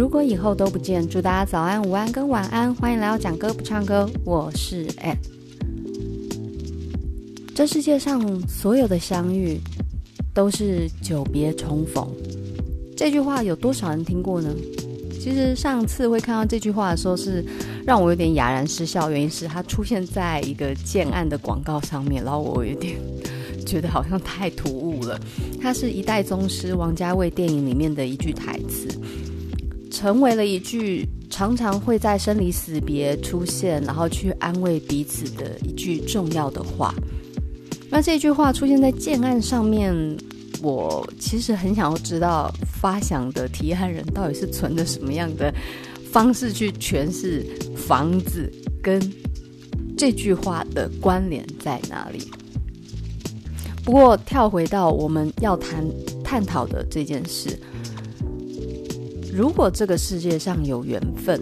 如果以后都不见，祝大家早安、午安跟晚安。欢迎来到讲歌不唱歌，我是 Ed。这世界上所有的相遇都是久别重逢，这句话有多少人听过呢？其实上次会看到这句话的时候，是让我有点哑然失笑，原因是它出现在一个建案的广告上面，然后我有点觉得好像太突兀了。它是一代宗师王家卫电影里面的一句台词，成为了一句常常会在生离死别出现，然后去安慰彼此的一句重要的话。那这句话出现在建案上面，我其实很想要知道发想的提案人到底是存着什么样的方式去诠释房子跟这句话的关联在哪里。不过跳回到我们要谈探讨的这件事，如果这个世界上有缘分，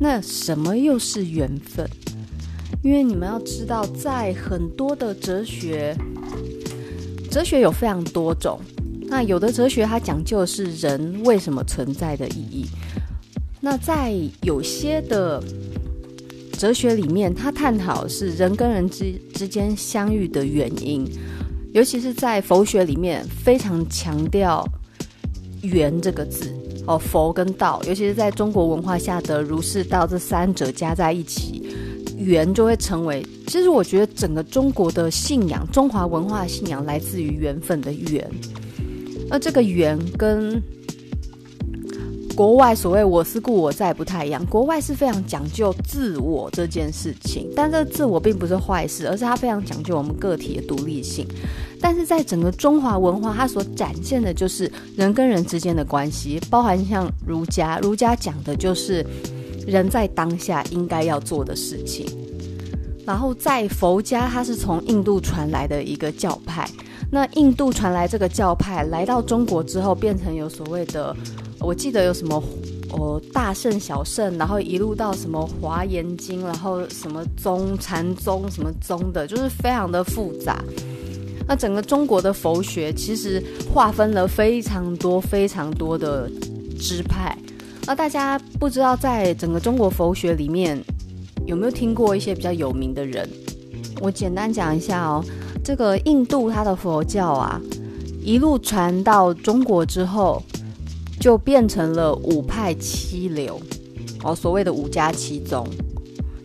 那什么又是缘分？因为你们要知道，在很多的哲学，哲学有非常多种。那有的哲学它讲究的是人为什么存在的意义。那在有些的哲学里面，它探讨是人跟人之之间相遇的原因。尤其是在佛学里面，非常强调“缘”这个字哦，佛跟道，尤其是在中国文化下的儒释道这三者加在一起。缘就会成为，其实我觉得整个中国的信仰，中华文化信仰来自于缘分的缘，而这个缘跟国外所谓“我思故我在”不太一样。国外是非常讲究自我这件事情，但这个自我并不是坏事，而是它非常讲究我们个体的独立性。但是在整个中华文化，它所展现的就是人跟人之间的关系，包含像儒家，儒家讲的就是。人在当下应该要做的事情，然后在佛家，它是从印度传来的一个教派。那印度传来这个教派来到中国之后，变成有所谓的，我记得有什么哦大圣小圣，然后一路到什么华严经，然后什么宗禅宗什么宗的，就是非常的复杂。那整个中国的佛学其实划分了非常多非常多的支派。那大家不知道，在整个中国佛学里面，有没有听过一些比较有名的人？我简单讲一下哦。这个印度它的佛教啊，一路传到中国之后，就变成了五派七流哦，所谓的五家七宗。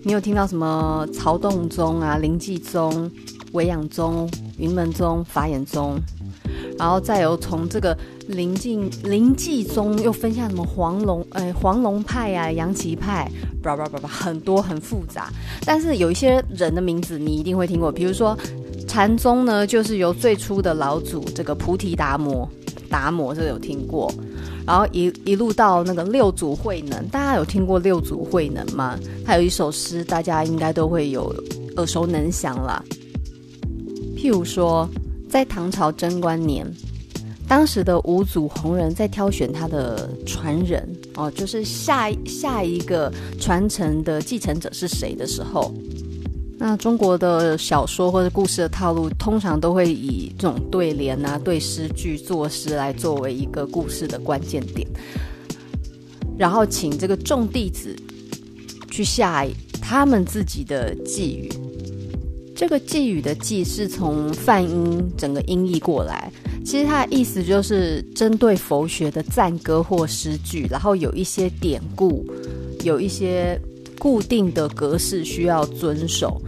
你有听到什么曹洞宗啊、临济宗、维养宗、云门宗、法眼宗？然后再有从这个临济临济宗又分下什么黄龙哎黄龙派啊杨岐派，叭叭叭叭很多很复杂。但是有一些人的名字你一定会听过，比如说禅宗呢，就是由最初的老祖这个菩提达摩达摩这个有听过，然后一一路到那个六祖慧能，大家有听过六祖慧能吗？他有一首诗，大家应该都会有耳熟能详啦，譬如说。在唐朝贞观年，当时的五祖弘忍在挑选他的传人哦，就是下下一个传承的继承者是谁的时候，那中国的小说或者故事的套路，通常都会以这种对联啊、对诗句作诗来作为一个故事的关键点，然后请这个众弟子去下他们自己的寄语。这个寄语的寄是从梵音整个音译过来，其实它的意思就是针对佛学的赞歌或诗句，然后有一些典故，有一些固定的格式需要遵守。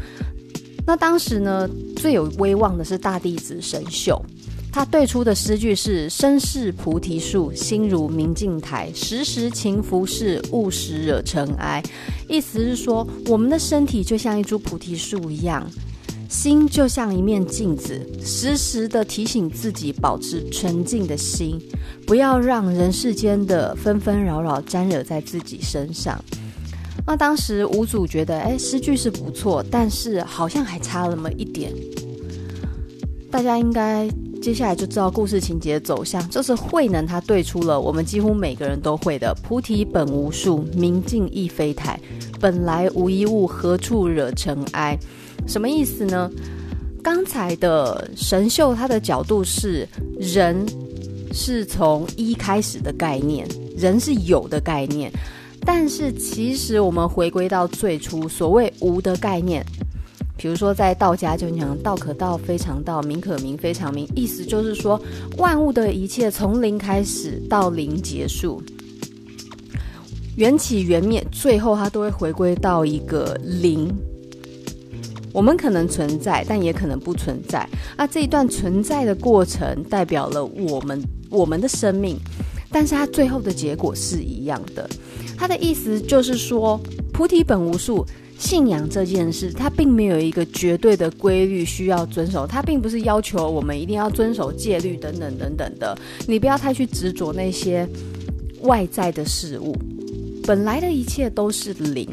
那当时呢，最有威望的是大弟子神秀，他对出的诗句是“身是菩提树，心如明镜台，时时勤拂拭，勿使惹尘埃”。意思是说，我们的身体就像一株菩提树一样。心就像一面镜子，时时的提醒自己保持纯净的心，不要让人世间的纷纷扰扰沾惹在自己身上。那当时五祖觉得，哎，诗句是不错，但是好像还差那么一点。大家应该接下来就知道故事情节的走向，就是慧能他对出了我们几乎每个人都会的“菩提本无树，明镜亦非台，本来无一物，何处惹尘埃”。什么意思呢？刚才的神秀他的角度是人是从一开始的概念，人是有的概念。但是其实我们回归到最初所谓无的概念，比如说在道家就讲道可道非常道，名可名非常名，意思就是说万物的一切从零开始到零结束，缘起缘灭，最后它都会回归到一个零。我们可能存在，但也可能不存在。那这一段存在的过程代表了我们我们的生命，但是它最后的结果是一样的。他的意思就是说，菩提本无树，信仰这件事，它并没有一个绝对的规律需要遵守，它并不是要求我们一定要遵守戒律等等等等的。你不要太去执着那些外在的事物，本来的一切都是零。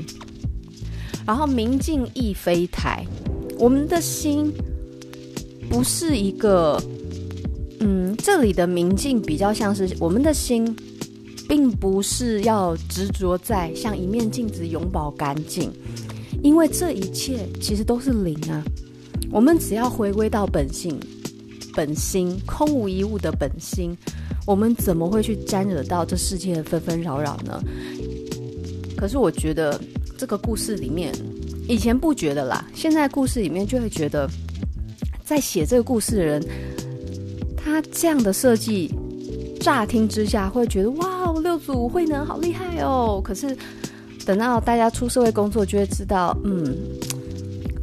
然后明镜亦非台，我们的心不是一个，嗯，这里的明镜比较像是我们的心。并不是要执着在像一面镜子永保干净，因为这一切其实都是零啊。我们只要回归到本性、本心，空无一物的本心，我们怎么会去沾惹到这世界的纷纷扰扰呢？可是我觉得这个故事里面，以前不觉得啦，现在故事里面就会觉得，在写这个故事的人，他这样的设计。乍听之下会觉得哇，六祖慧能好厉害哦。可是等到大家出社会工作，就会知道，嗯，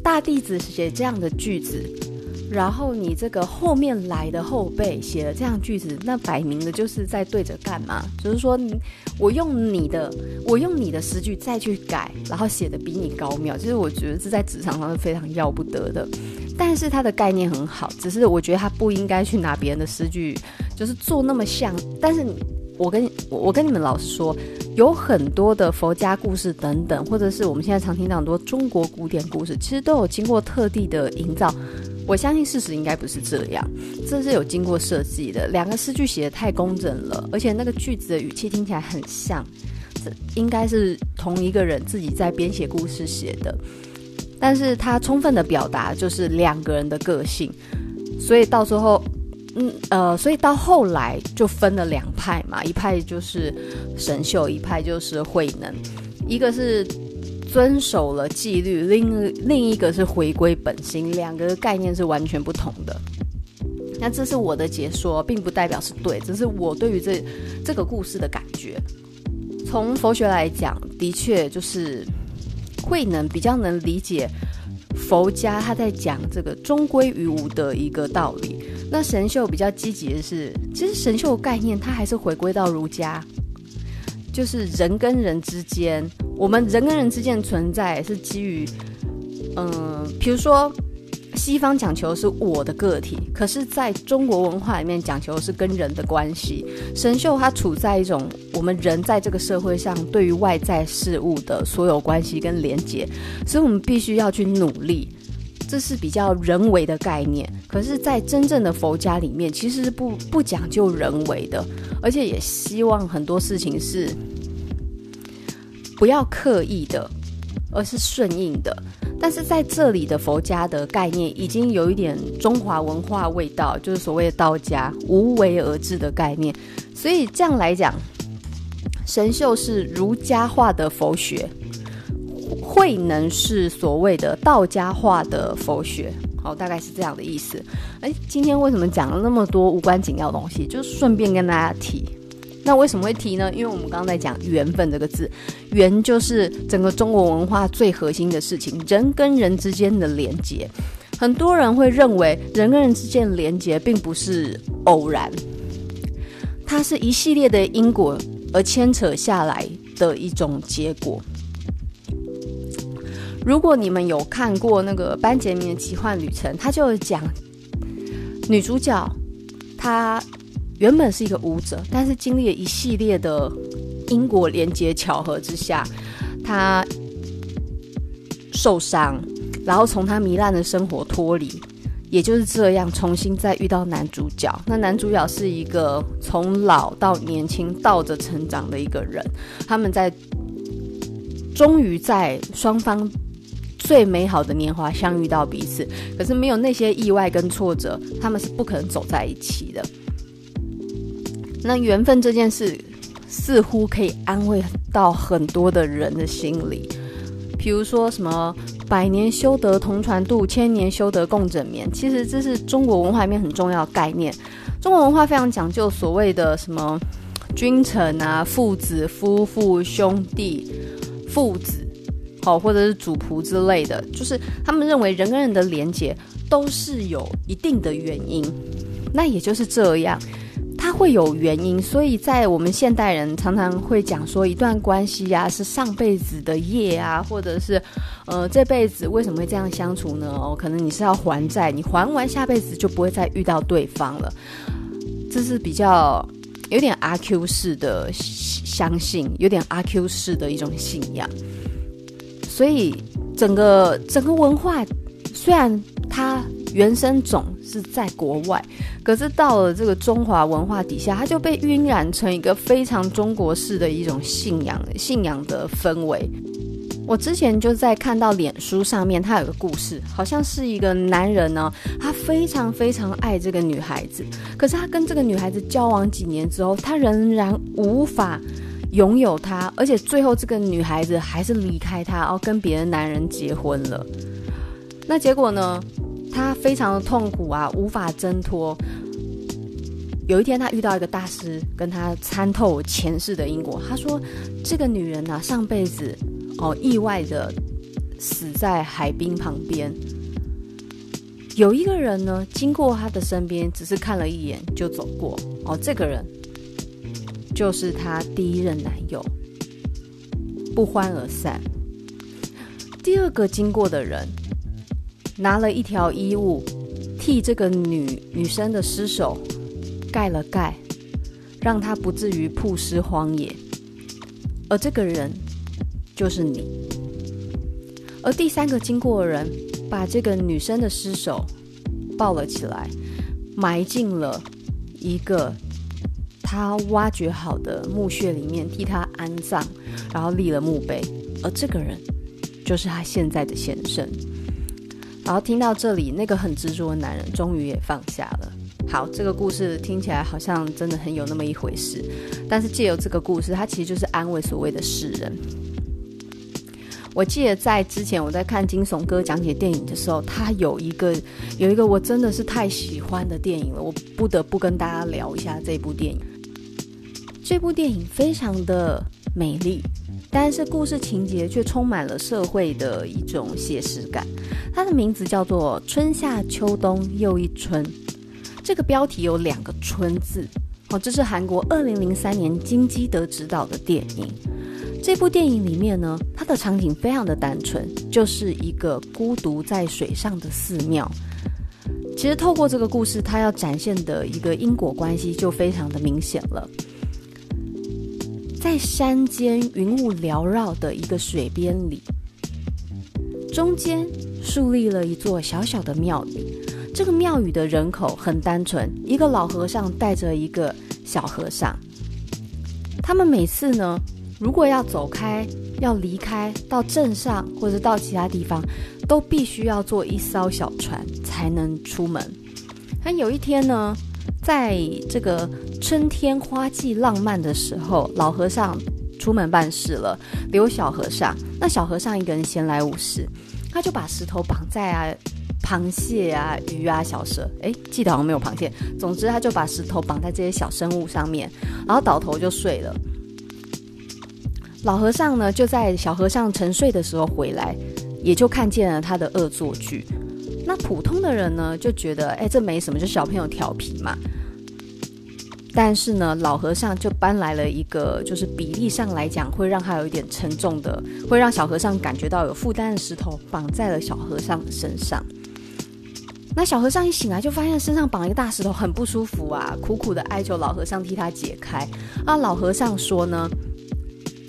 大弟子写这样的句子，然后你这个后面来的后辈写了这样句子，那摆明的就是在对着干嘛？就是说，我用你的，我用你的诗句再去改，然后写的比你高妙。其实我觉得这在职场上是非常要不得的。但是他的概念很好，只是我觉得他不应该去拿别人的诗句。就是做那么像，但是我跟我跟你们老实说，有很多的佛家故事等等，或者是我们现在常听到很多中国古典故事，其实都有经过特地的营造。我相信事实应该不是这样，这是有经过设计的。两个诗句写的太工整了，而且那个句子的语气听起来很像，这应该是同一个人自己在编写故事写的。但是他充分的表达就是两个人的个性，所以到时候。嗯呃，所以到后来就分了两派嘛，一派就是神秀，一派就是慧能，一个是遵守了纪律，另另一个是回归本心，两个概念是完全不同的。那这是我的解说，并不代表是对，这是我对于这这个故事的感觉。从佛学来讲，的确就是慧能比较能理解佛家他在讲这个终归于无的一个道理。那神秀比较积极的是，其实神秀的概念他还是回归到儒家，就是人跟人之间，我们人跟人之间存在是基于，嗯、呃，比如说西方讲求是我的个体，可是在中国文化里面讲求是跟人的关系。神秀它处在一种我们人在这个社会上对于外在事物的所有关系跟连接，所以我们必须要去努力。这是比较人为的概念，可是，在真正的佛家里面，其实是不不讲究人为的，而且也希望很多事情是不要刻意的，而是顺应的。但是在这里的佛家的概念，已经有一点中华文化味道，就是所谓的道家无为而治的概念。所以这样来讲，神秀是儒家化的佛学。慧能是所谓的道家化的佛学，好，大概是这样的意思。哎，今天为什么讲了那么多无关紧要的东西？就顺便跟大家提。那为什么会提呢？因为我们刚刚在讲缘分这个字，缘就是整个中国文化最核心的事情，人跟人之间的连接。很多人会认为人跟人之间的连接并不是偶然，它是一系列的因果而牵扯下来的一种结果。如果你们有看过那个班杰明的奇幻旅程，他就讲女主角她原本是一个舞者，但是经历了一系列的因果连结巧合之下，他受伤，然后从他糜烂的生活脱离，也就是这样重新再遇到男主角。那男主角是一个从老到年轻倒着成长的一个人，他们在终于在双方。最美好的年华相遇到彼此，可是没有那些意外跟挫折，他们是不可能走在一起的。那缘分这件事似乎可以安慰到很多的人的心里。比如说什么“百年修得同船渡，千年修得共枕眠”，其实这是中国文化里面很重要的概念。中国文化非常讲究所谓的什么君臣啊、父子、夫妇、兄弟、父子，好，或者是主仆之类的，就是他们认为人跟人的连结都是有一定的原因。那也就是这样。它会有原因，所以在我们现代人常常会讲说，一段关系呀、是上辈子的业啊，或者是，呃，这辈子为什么会这样相处呢？哦，可能你是要还债，你还完下辈子就不会再遇到对方了。这是比较有点阿 Q 式的相信，有点阿 Q 式的一种信仰。所以整个整个文化虽然它。原生种是在国外，可是到了这个中华文化底下，它就被晕染成一个非常中国式的一种信仰，信仰的氛围。我之前就在看到脸书上面，他有个故事，好像是一个男人呢，他非常非常爱这个女孩子，可是他跟这个女孩子交往几年之后，他仍然无法拥有她，而且最后这个女孩子还是离开他，然后跟别的男人结婚了。那结果呢？他非常的痛苦啊，无法挣脱。有一天，他遇到一个大师，跟他参透前世的因果。他说：“这个女人啊，上辈子哦，意外的死在海滨旁边。有一个人呢，经过他的身边，只是看了一眼就走过。哦，这个人就是他第一任男友，不欢而散。第二个经过的人。”拿了一条衣物，替这个女女生的尸首盖了盖，让她不至于曝尸荒野。而这个人就是你。而第三个经过的人，把这个女生的尸首抱了起来，埋进了一个他挖掘好的墓穴里面，替他安葬，然后立了墓碑。而这个人就是他现在的先生。然后听到这里，那个很执着的男人终于也放下了。好，这个故事听起来好像真的很有那么一回事。但是借由这个故事，它其实就是安慰所谓的世人。我记得在之前我在看惊悚哥讲解电影的时候，他有一个有一个我真的是太喜欢的电影了，我不得不跟大家聊一下这部电影。这部电影非常的美丽。但是故事情节却充满了社会的一种写实感。它的名字叫做《春夏秋冬又一春》，这个标题有两个“春”字。哦，这是韩国二零零三年金基德执导的电影。这部电影里面呢，它的场景非常的单纯，就是一个孤独在水上的寺庙。其实透过这个故事，它要展现的一个因果关系就非常的明显了。在山间云雾缭绕的一个水边里，中间树立了一座小小的庙宇。这个庙宇的人口很单纯，一个老和尚带着一个小和尚。他们每次呢，如果要走开、要离开到镇上或者到其他地方，都必须要坐一艘小船才能出门。但有一天呢，在这个春天花季浪漫的时候，老和尚出门办事了，留小和尚。那小和尚一个人闲来无事，他就把石头绑在啊螃蟹啊、鱼啊、小蛇，诶，记得好像没有螃蟹。总之，他就把石头绑在这些小生物上面，然后倒头就睡了。老和尚呢，就在小和尚沉睡的时候回来，也就看见了他的恶作剧。那普通的人呢，就觉得，哎，这没什么，就小朋友调皮嘛。但是呢，老和尚就搬来了一个，就是比例上来讲会让他有一点沉重的，会让小和尚感觉到有负担的石头，绑在了小和尚身上。那小和尚一醒来，就发现身上绑了一个大石头，很不舒服啊，苦苦的哀求老和尚替他解开。啊，老和尚说呢，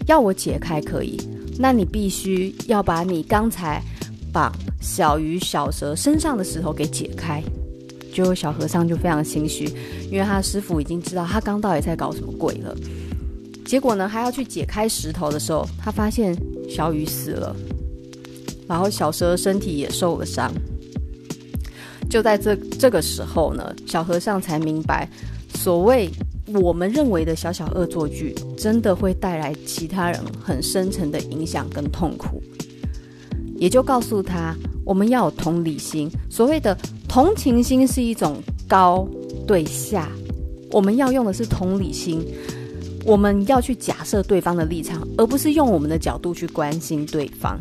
要我解开可以，那你必须要把你刚才绑小鱼小蛇身上的石头给解开，结果小和尚就非常心虚，因为他师傅已经知道他刚到底在搞什么鬼了。结果呢，他要去解开石头的时候，他发现小鱼死了，然后小蛇身体也受了伤。就在这这个时候呢，小和尚才明白，所谓我们认为的小小恶作剧，真的会带来其他人很深层的影响跟痛苦。也就告诉他，我们要有同理心。所谓的同情心是一种高对下，我们要用的是同理心。我们要去假设对方的立场，而不是用我们的角度去关心对方。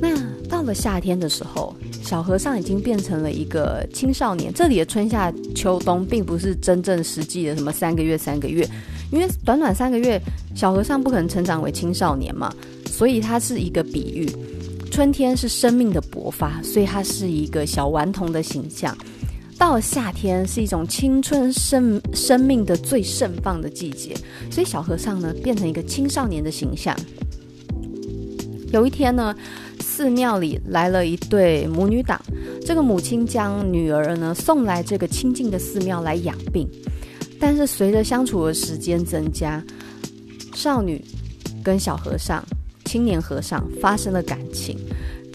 那到了夏天的时候，小和尚已经变成了一个青少年。这里的春夏秋冬，并不是真正实际的什么三个月、三个月，因为短短三个月，小和尚不可能成长为青少年嘛。所以它是一个比喻，春天是生命的勃发，所以它是一个小顽童的形象。到了夏天，是一种青春生生命的最盛放的季节，所以小和尚呢变成一个青少年的形象。有一天呢，寺庙里来了一对母女档，这个母亲将女儿呢送来这个清静的寺庙来养病，但是随着相处的时间增加，少女跟小和尚。青年和尚发生了感情，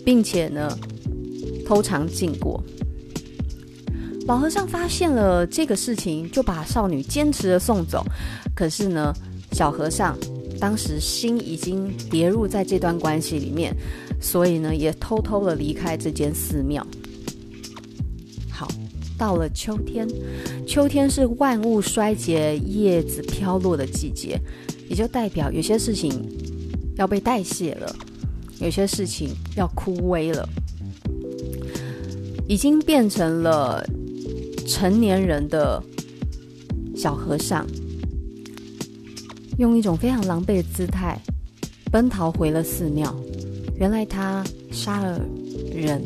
并且呢偷尝禁果。老和尚发现了这个事情，就把少女坚持的送走。可是呢，小和尚当时心已经跌入在这段关系里面，所以呢也偷偷的离开这间寺庙。好，到了秋天，秋天是万物衰竭、叶子飘落的季节，也就代表有些事情。要被代谢了，有些事情要枯萎了，已经变成了成年人的小和尚，用一种非常狼狈的姿态奔逃回了寺庙。原来他杀了人。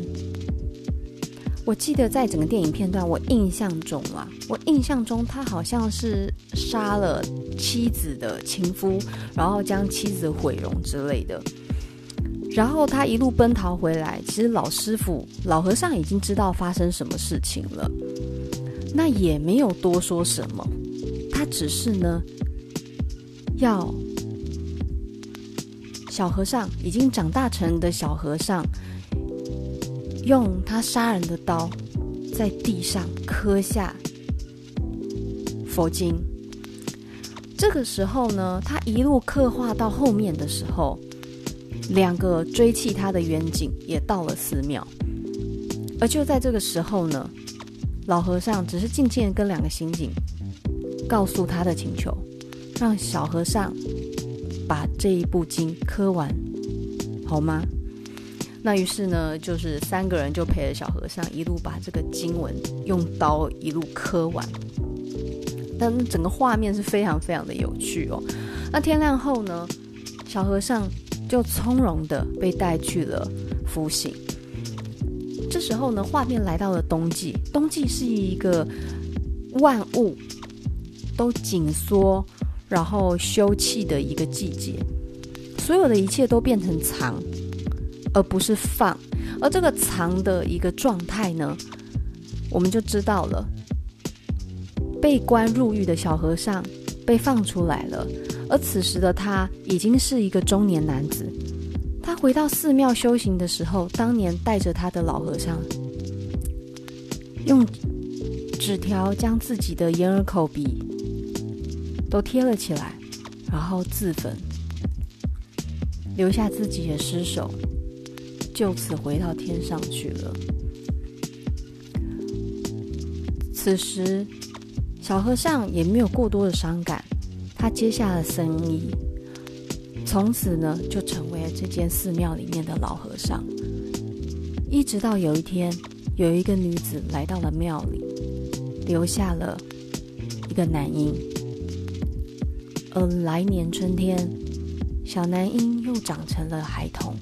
我记得在整个电影片段，我印象中啊，我印象中他好像是杀了妻子的情夫，然后将妻子毁容之类的。然后他一路奔逃回来，其实老师傅、老和尚已经知道发生什么事情了，那也没有多说什么，他只是呢，要小和尚已经长大成的小和尚。用他杀人的刀，在地上刻下佛经。这个时候呢，他一路刻画到后面的时候，两个追弃他的员警也到了寺庙。而就在这个时候呢，老和尚只是静静跟两个刑警告诉他的请求，让小和尚把这一部经刻完，好吗？那于是呢，就是三个人就陪着小和尚一路把这个经文用刀一路刻完，但整个画面是非常非常的有趣哦。那天亮后呢，小和尚就从容的被带去了服刑。这时候呢，画面来到了冬季，冬季是一个万物都紧缩然后休憩的一个季节，所有的一切都变成藏。而不是放，而这个藏的一个状态呢，我们就知道了。被关入狱的小和尚被放出来了，而此时的他已经是一个中年男子。他回到寺庙修行的时候，当年带着他的老和尚，用纸条将自己的眼耳口鼻都贴了起来，然后自焚，留下自己的尸首。就此回到天上去了。此时，小和尚也没有过多的伤感，他接下了僧衣，从此呢就成为了这间寺庙里面的老和尚。一直到有一天，有一个女子来到了庙里，留下了一个男婴，而来年春天，小男婴又长成了孩童。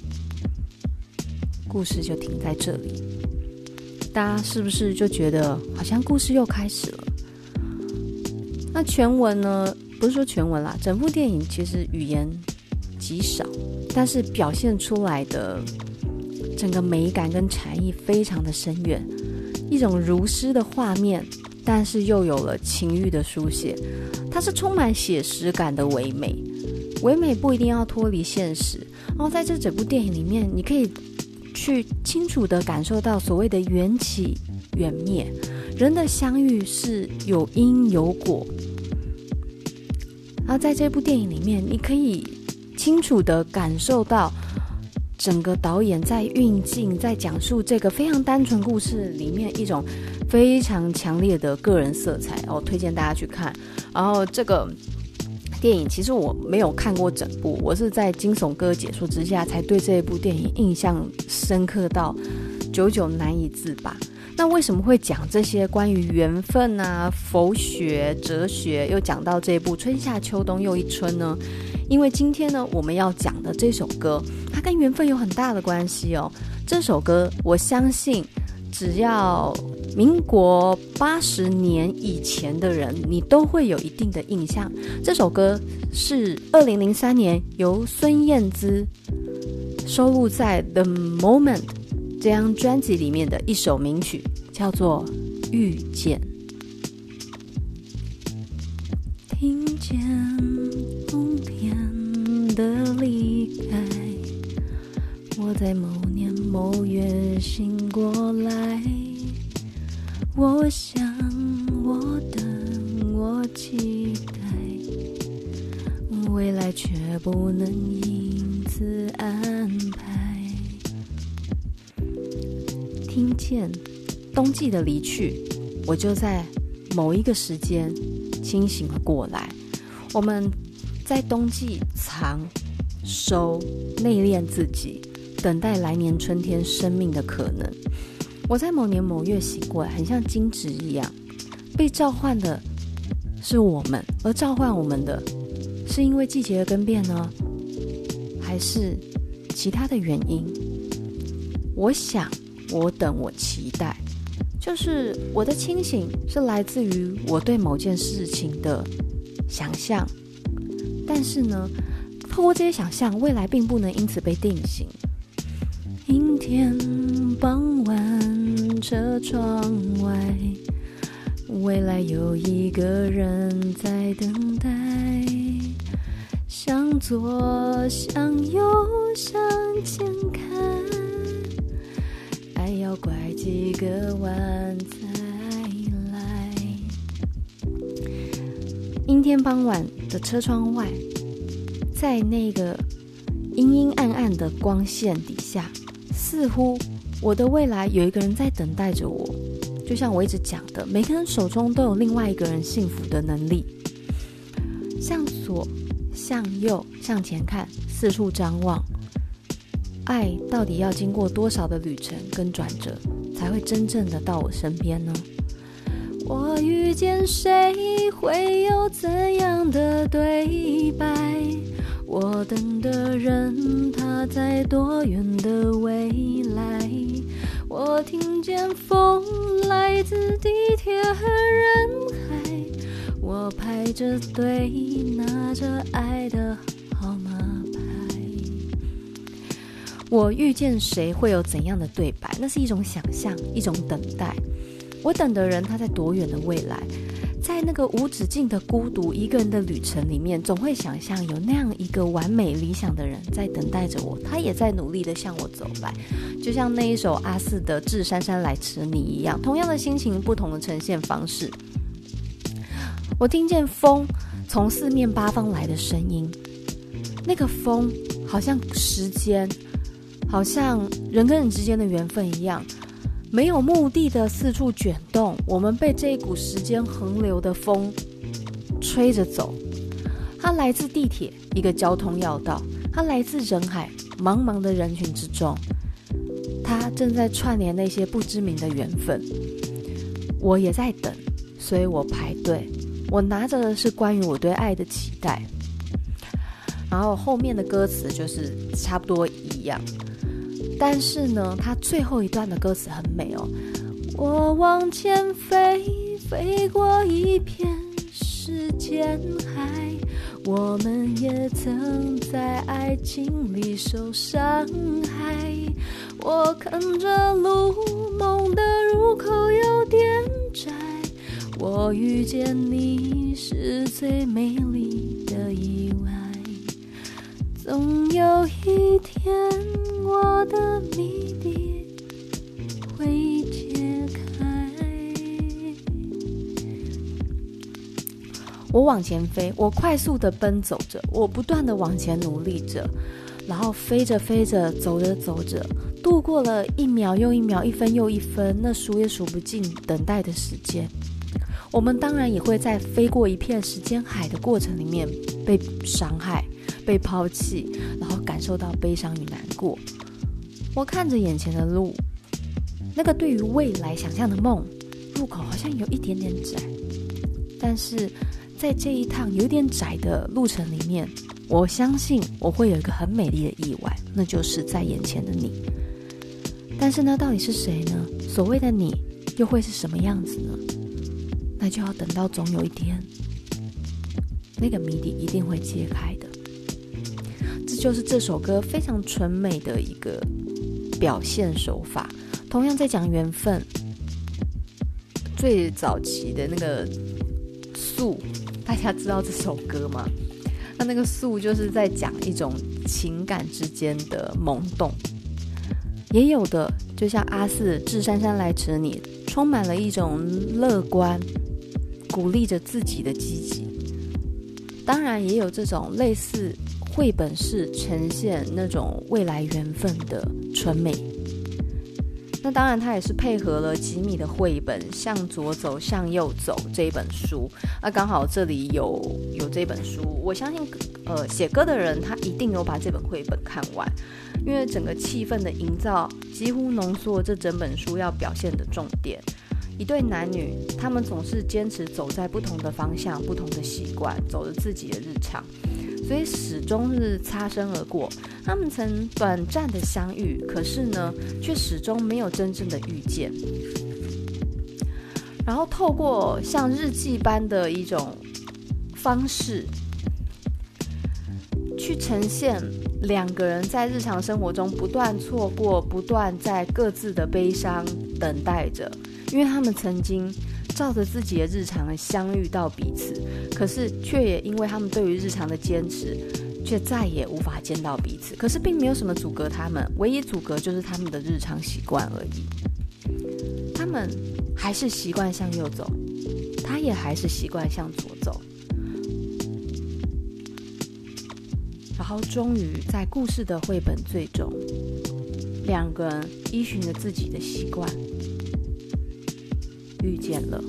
故事就停在这里，大家是不是就觉得好像故事又开始了？那全文呢？不是说全文啦，整部电影其实语言极少，但是表现出来的整个美感跟禅意非常的深远，一种如诗的画面，但是又有了情欲的书写，它是充满写实感的唯美。唯美不一定要脱离现实，然后在这整部电影里面，你可以。去清楚地感受到所谓的缘起缘灭，人的相遇是有因有果。然后在这部电影里面，你可以清楚地感受到整个导演在运镜、在讲述这个非常单纯故事里面一种非常强烈的个人色彩。哦，推荐大家去看。然后这个。电影其实我没有看过整部，我是在惊悚哥解说之下才对这一部电影印象深刻到久久难以自拔。那为什么会讲这些关于缘分啊、佛学、哲学，又讲到这一部《春夏秋冬又一春》呢？因为今天呢，我们要讲的这首歌，它跟缘分有很大的关系哦。这首歌，我相信只要。民国八十年以前的人，你都会有一定的印象。这首歌是二零零三年由孙燕姿收录在《The Moment》这张专辑里面的一首名曲，叫做《遇见》。听见冬天的离开，我在某年某月醒过来。我想，我等，我期待，未来却不能因此安排。听见冬季的离去，我就在某一个时间清醒了过来。我们在冬季藏、收、内敛自己，等待来年春天生命的可能。我在某年某月醒过来，很像金纸一样，被召唤的是我们，而召唤我们的是因为季节的更变呢，还是其他的原因？我想，我等，我期待，就是我的清醒是来自于我对某件事情的想象，但是呢，透过这些想象，未来并不能因此被定型。阴天傍晚，车窗外，未来有一个人在等待。向左，向右，向前看，爱要拐几个弯才来。阴天傍晚的车窗外，在那个阴阴暗暗的光线底下。似乎我的未来有一个人在等待着我，就像我一直讲的，每个人手中都有另外一个人幸福的能力。向左，向右，向前看，四处张望，爱到底要经过多少的旅程跟转折，才会真正的到我身边呢？我遇见谁，会有怎样的对白？我等的人，他在多远的未来？我听见风来自地铁和人海，我排着队拿着爱的号码牌。我遇见谁会有怎样的对白？那是一种想象，一种等待。我等的人，他在多远的未来？在那个无止境的孤独一个人的旅程里面，总会想象有那样一个完美理想的人在等待着我，他也在努力的向我走来，就像那一首阿肆的《致姗姗来迟你》一样，同样的心情，不同的呈现方式。我听见风从四面八方来的声音，那个风好像时间，好像人跟人之间的缘分一样。没有目的的四处卷动，我们被这一股时间横流的风吹着走。它来自地铁，一个交通要道；它来自人海，茫茫的人群之中。它正在串联那些不知名的缘分。我也在等，所以我排队。我拿着的是关于我对爱的期待。然后后面的歌词就是差不多一样。但是呢，它最后一段的歌词很美哦。我往前飞，飞过一片时间海，我们也曾在爱情里受伤害。我看着路，梦的入口有点窄。我遇见你是最美丽的意外。总有一天，我的谜底会解开。我往前飞，我快速的奔走着，我不断的往前努力着，然后飞着飞着，走着走着，度过了一秒又一秒，一分又一分，那数也数不尽等待的时间，我们当然也会在飞过一片时间海的过程里面被伤害。被抛弃，然后感受到悲伤与难过。我看着眼前的路，那个对于未来想象的梦，路口好像有一点点窄，但是。在这一趟有点窄的路程里面，我相信我会有一个很美丽的意外，那就是在眼前的你。但是呢，到底是谁呢？所谓的你又会是什么样子呢？那就要等到总有一天，那个谜底一定会揭开的。就是这首歌非常纯美的一个表现手法。同样在讲缘分，最早期的那个素。大家知道这首歌吗？那那个素就是在讲一种情感之间的萌动，也有的就像阿四《致姗姗来迟你》，充满了一种乐观，鼓励着自己的积极。当然，也有这种类似绘本式呈现那种未来缘分的纯美。那当然，它也是配合了吉米的绘本《向左走，向右走》这一本书。那刚好这里有有这本书，我相信，呃，写歌的人他一定有把这本绘本看完，因为整个气氛的营造几乎浓缩了这整本书要表现的重点。一对男女，他们总是坚持走在不同的方向、不同的习惯，走着自己的日常。所以始终是擦身而过，他们曾短暂的相遇，可是呢，却始终没有真正的遇见。然后透过像日记般的一种方式，去呈现两个人在日常生活中不断错过，不断在各自的悲伤等待着，因为他们曾经。照着自己的日常相遇到彼此，可是却也因为他们对于日常的坚持，却再也无法见到彼此。可是并没有什么阻隔他们，唯一阻隔就是他们的日常习惯而已。他们还是习惯向右走，他也还是习惯向左走。然后终于在故事的绘本最终，两个人依循着自己的习惯。遇见了，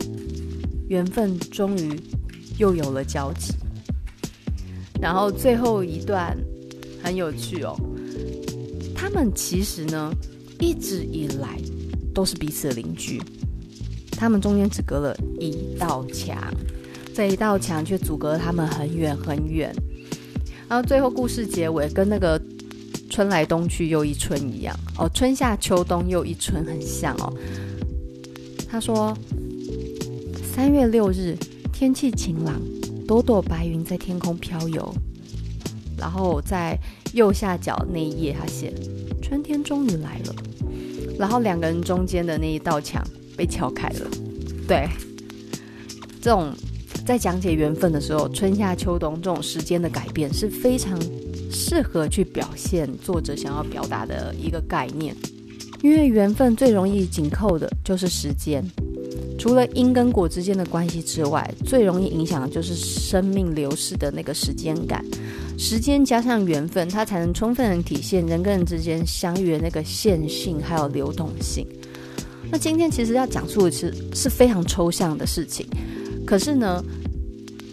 缘分终于又有了交集。然后最后一段很有趣哦，他们其实呢一直以来都是彼此的邻居，他们中间只隔了一道墙，这一道墙却阻隔了他们很远很远。然后最后故事结尾跟那个春来冬去又一春一样哦，春夏秋冬又一春很像哦。他说：“三月六日，天气晴朗，朵朵白云在天空飘游。然后在右下角那一页，他写：春天终于来了。然后两个人中间的那一道墙被敲开了。对，这种在讲解缘分的时候，春夏秋冬这种时间的改变是非常适合去表现作者想要表达的一个概念。”因为缘分最容易紧扣的就是时间，除了因跟果之间的关系之外，最容易影响的就是生命流逝的那个时间感。时间加上缘分，它才能充分的体现人跟人之间相遇的那个线性还有流动性。那今天其实要讲述的是是非常抽象的事情，可是呢，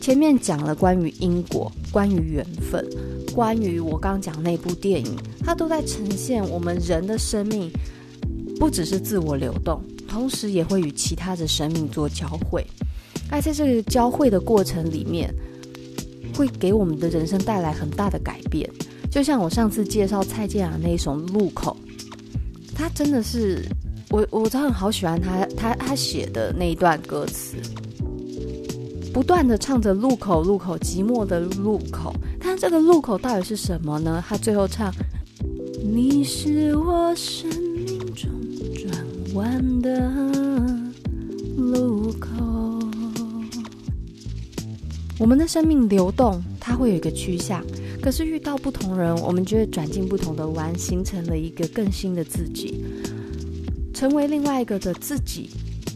前面讲了关于因果、关于缘分、关于我刚刚讲那部电影，它都在呈现我们人的生命。不只是自我流动，同时也会与其他的生命做交汇。那在这个交汇的过程里面，会给我们的人生带来很大的改变。就像我上次介绍蔡健雅那一首《路口》，他真的是我，我真的好喜欢他，他他写的那一段歌词，不断的唱着“路口，路口，寂寞的路口”。但这个路口到底是什么呢？他最后唱：“你是我生。”弯的路口，我们的生命流动，它会有一个趋向。可是遇到不同人，我们就会转进不同的弯，形成了一个更新的自己，成为另外一个的自己，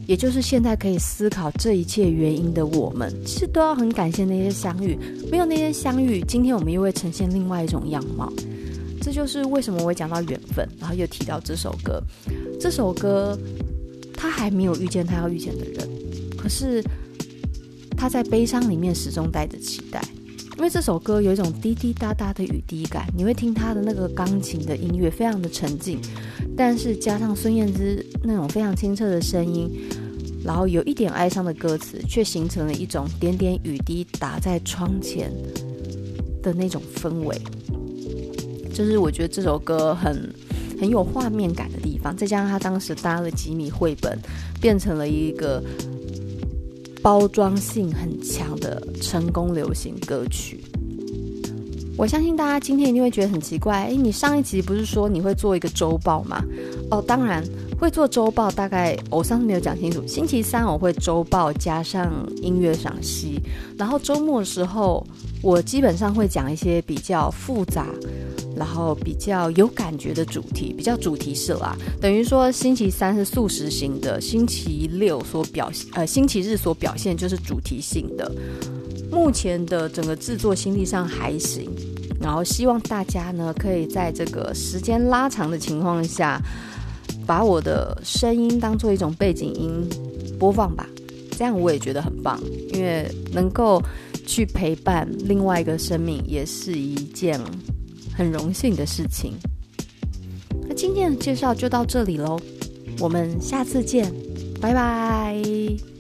也就是现在可以思考这一切原因的我们，其实都要很感谢那些相遇。没有那些相遇，今天我们又会呈现另外一种样貌。这就是为什么我会讲到缘分，然后又提到这首歌。这首歌，他还没有遇见他要遇见的人，可是他在悲伤里面始终带着期待。因为这首歌有一种滴滴答答的雨滴感，你会听他的那个钢琴的音乐非常的沉静，但是加上孙燕姿那种非常清澈的声音，然后有一点哀伤的歌词，却形成了一种点点雨滴打在窗前的那种氛围。就是我觉得这首歌很很有画面感的地方，再加上他当时搭了几米绘本，变成了一个。包装性很强的成功流行歌曲，我相信大家今天一定会觉得很奇怪。诶，你上一集不是说你会做一个周报吗？哦，当然会做周报。大概我上次没有讲清楚，星期三我会周报加上音乐赏析，然后周末的时候我基本上会讲一些比较复杂。然后比较有感觉的主题，比较主题式啦，等于说星期三是素食型的，星期六所表，呃，星期日所表现就是主题性的。目前的整个制作心力上还行，然后希望大家呢可以在这个时间拉长的情况下，把我的声音当做一种背景音播放吧，这样我也觉得很棒，因为能够去陪伴另外一个生命也是一件。很荣幸的事情。那今天的介绍就到这里喽，我们下次见，拜拜。